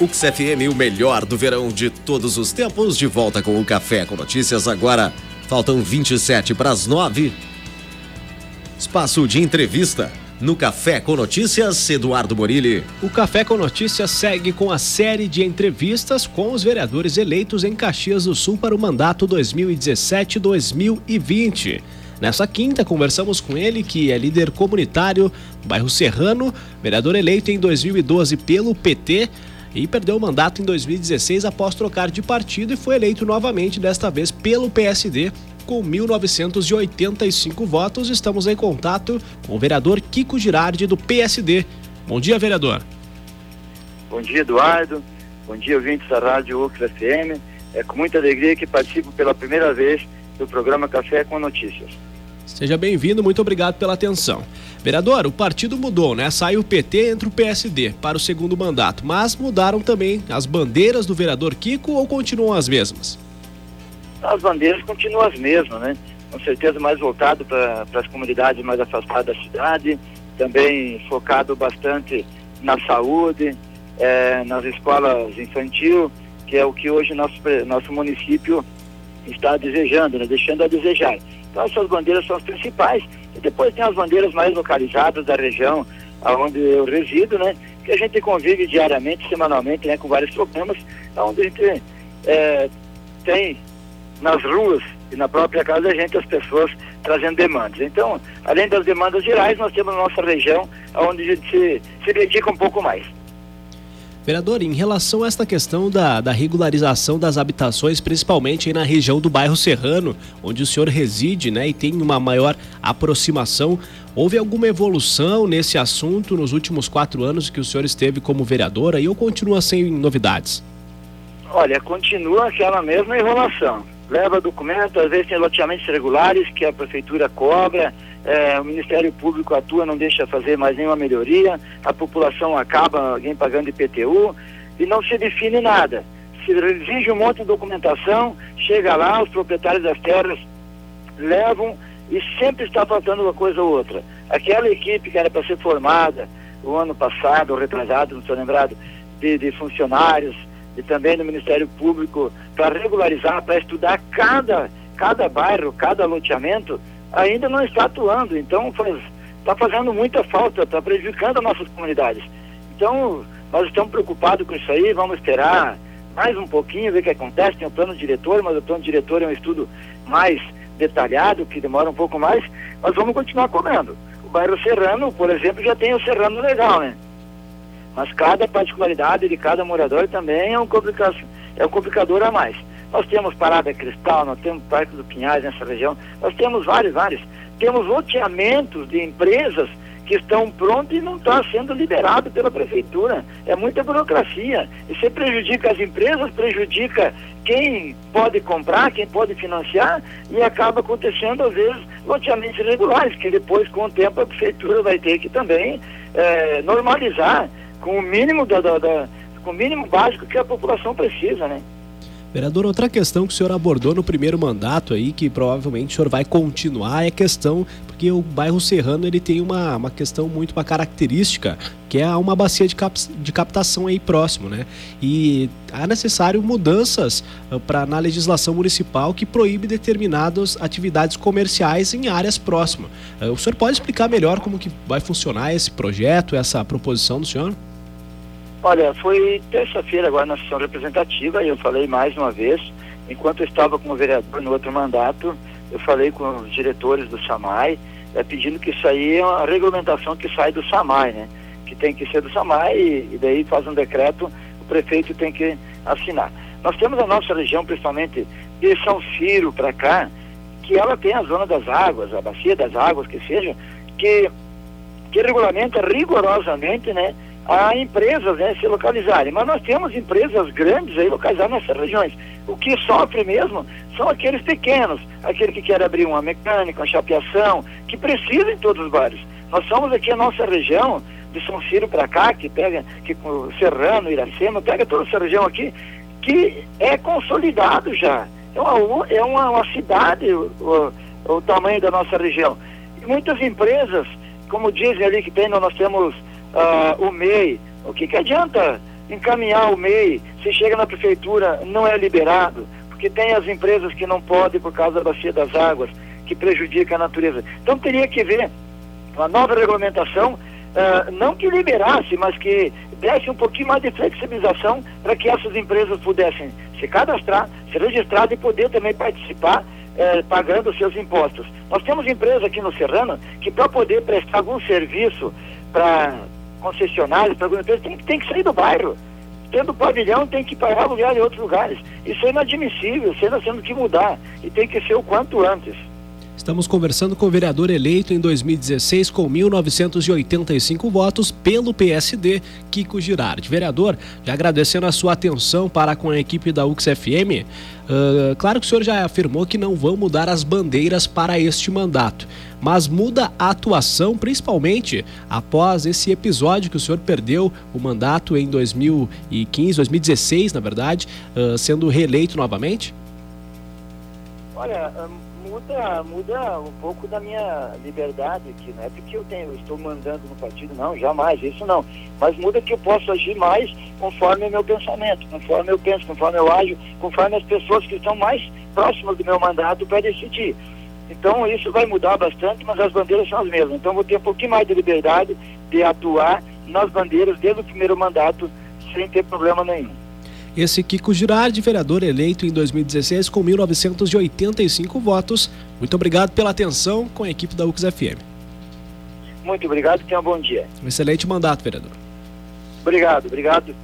Ux FM, o melhor do verão de todos os tempos, de volta com o Café com Notícias. Agora faltam 27 para as 9. Espaço de entrevista. No Café com Notícias, Eduardo Morilli. O Café com Notícias segue com a série de entrevistas com os vereadores eleitos em Caxias do Sul para o mandato 2017-2020. Nessa quinta, conversamos com ele, que é líder comunitário do bairro Serrano, vereador eleito em 2012 pelo PT e perdeu o mandato em 2016 após trocar de partido e foi eleito novamente, desta vez pelo PSD, com 1.985 votos. Estamos em contato com o vereador Kiko Girardi, do PSD. Bom dia, vereador. Bom dia, Eduardo. Bom dia, ouvintes da Rádio Ucra FM. É com muita alegria que participo pela primeira vez do programa Café com Notícias. Seja bem-vindo, muito obrigado pela atenção. Vereador, o partido mudou, né? Saiu o PT entre o PSD para o segundo mandato, mas mudaram também as bandeiras do vereador Kiko ou continuam as mesmas? As bandeiras continuam as mesmas, né? Com certeza mais voltado para as comunidades mais afastadas da cidade, também focado bastante na saúde, é, nas escolas infantil, que é o que hoje nosso, nosso município está desejando, né? deixando a desejar. Então essas bandeiras são as principais. E depois tem as bandeiras mais localizadas da região onde eu resido, né? Que a gente convive diariamente, semanalmente, né? Com vários problemas, onde a gente é, tem nas ruas e na própria casa a gente as pessoas trazendo demandas. Então, além das demandas gerais, nós temos a nossa região onde a gente se, se dedica um pouco mais. Vereador, em relação a esta questão da, da regularização das habitações, principalmente na região do bairro Serrano, onde o senhor reside né, e tem uma maior aproximação, houve alguma evolução nesse assunto nos últimos quatro anos que o senhor esteve como vereador aí ou continua sem novidades? Olha, continua aquela mesma enrolação. Leva documento, às vezes tem loteamentos regulares que a prefeitura cobra, é, o Ministério Público atua, não deixa fazer mais nenhuma melhoria, a população acaba alguém pagando IPTU e não se define nada. Se exige um monte de documentação, chega lá, os proprietários das terras levam e sempre está faltando uma coisa ou outra. Aquela equipe que era para ser formada o ano passado, ou retrasado, não estou lembrado, de, de funcionários e também do Ministério Público para regularizar, para estudar cada, cada bairro, cada loteamento, ainda não está atuando. Então, está fazendo muita falta, está prejudicando as nossas comunidades. Então, nós estamos preocupados com isso aí, vamos esperar mais um pouquinho, ver o que acontece. Tem o plano diretor, mas o plano diretor é um estudo mais detalhado, que demora um pouco mais, mas vamos continuar comendo. O bairro Serrano, por exemplo, já tem o Serrano legal, né? Mas cada particularidade de cada morador também é um, é um complicador a mais. Nós temos Parada Cristal, nós temos Parque do Pinhais nessa região, nós temos vários, vários. Temos loteamentos de empresas que estão prontos e não está sendo liberado pela prefeitura. É muita burocracia. Isso prejudica as empresas, prejudica quem pode comprar, quem pode financiar e acaba acontecendo, às vezes, loteamentos irregulares, que depois, com o tempo, a prefeitura vai ter que também é, normalizar com o mínimo da, da, da, com o mínimo básico que a população precisa, né? Vereador, outra questão que o senhor abordou no primeiro mandato aí, que provavelmente o senhor vai continuar, é a questão, porque o bairro Serrano ele tem uma, uma questão muito, uma característica, que é uma bacia de, cap, de captação aí próximo, né? E é necessário mudanças uh, para na legislação municipal que proíbe determinadas atividades comerciais em áreas próximas. Uh, o senhor pode explicar melhor como que vai funcionar esse projeto, essa proposição do senhor? Olha, foi terça-feira agora na sessão representativa e eu falei mais uma vez, enquanto eu estava como vereador no outro mandato, eu falei com os diretores do SAMAI, é, pedindo que isso aí é uma regulamentação que sai do SAMAI, né? Que tem que ser do SAMAI e, e daí faz um decreto, o prefeito tem que assinar. Nós temos a nossa região, principalmente de São Ciro para cá, que ela tem a zona das águas, a bacia das águas, que seja, que, que regulamenta rigorosamente, né? A empresas né, se localizarem. Mas nós temos empresas grandes aí localizadas nessas regiões. O que sofre mesmo são aqueles pequenos, aquele que quer abrir uma mecânica, uma chapeação, que precisa em todos os bairros. Nós somos aqui a nossa região, de São Ciro para cá, que pega, que Serrano, Iracema, pega toda essa região aqui, que é consolidado já. É uma, é uma, uma cidade o, o, o tamanho da nossa região. E muitas empresas, como dizem ali que tem, nós temos uh, o MEI. O que, que adianta encaminhar o MEI, se chega na prefeitura, não é liberado, porque tem as empresas que não podem por causa da bacia das águas, que prejudica a natureza. Então teria que ver uma nova regulamentação, uh, não que liberasse, mas que desse um pouquinho mais de flexibilização para que essas empresas pudessem se cadastrar, se registrar e poder também participar eh, pagando seus impostos. Nós temos empresas aqui no Serrano que para poder prestar algum serviço para concessionários, empresa, tem, tem que sair do bairro. Tendo pavilhão, tem que pagar lugar em outros lugares. Isso é inadmissível, isso temos que mudar. E tem que ser o quanto antes. Estamos conversando com o vereador eleito em 2016 com 1.985 votos pelo PSD, Kiko Girardi. Vereador, já agradecendo a sua atenção para com a equipe da UXFM, uh, claro que o senhor já afirmou que não vão mudar as bandeiras para este mandato, mas muda a atuação, principalmente após esse episódio que o senhor perdeu o mandato em 2015, 2016, na verdade, uh, sendo reeleito novamente? Olha, muda, muda um pouco da minha liberdade aqui, não é porque eu tenho, estou mandando no partido, não, jamais, isso não. Mas muda que eu posso agir mais conforme o meu pensamento, conforme eu penso, conforme eu ajo, conforme as pessoas que estão mais próximas do meu mandato para decidir. Então isso vai mudar bastante, mas as bandeiras são as mesmas. Então vou ter um pouquinho mais de liberdade de atuar nas bandeiras desde o primeiro mandato sem ter problema nenhum. Esse Kiko Girardi, vereador eleito em 2016 com 1.985 votos. Muito obrigado pela atenção com a equipe da UX FM. Muito obrigado, tenha um bom dia. Um excelente mandato, vereador. Obrigado, obrigado.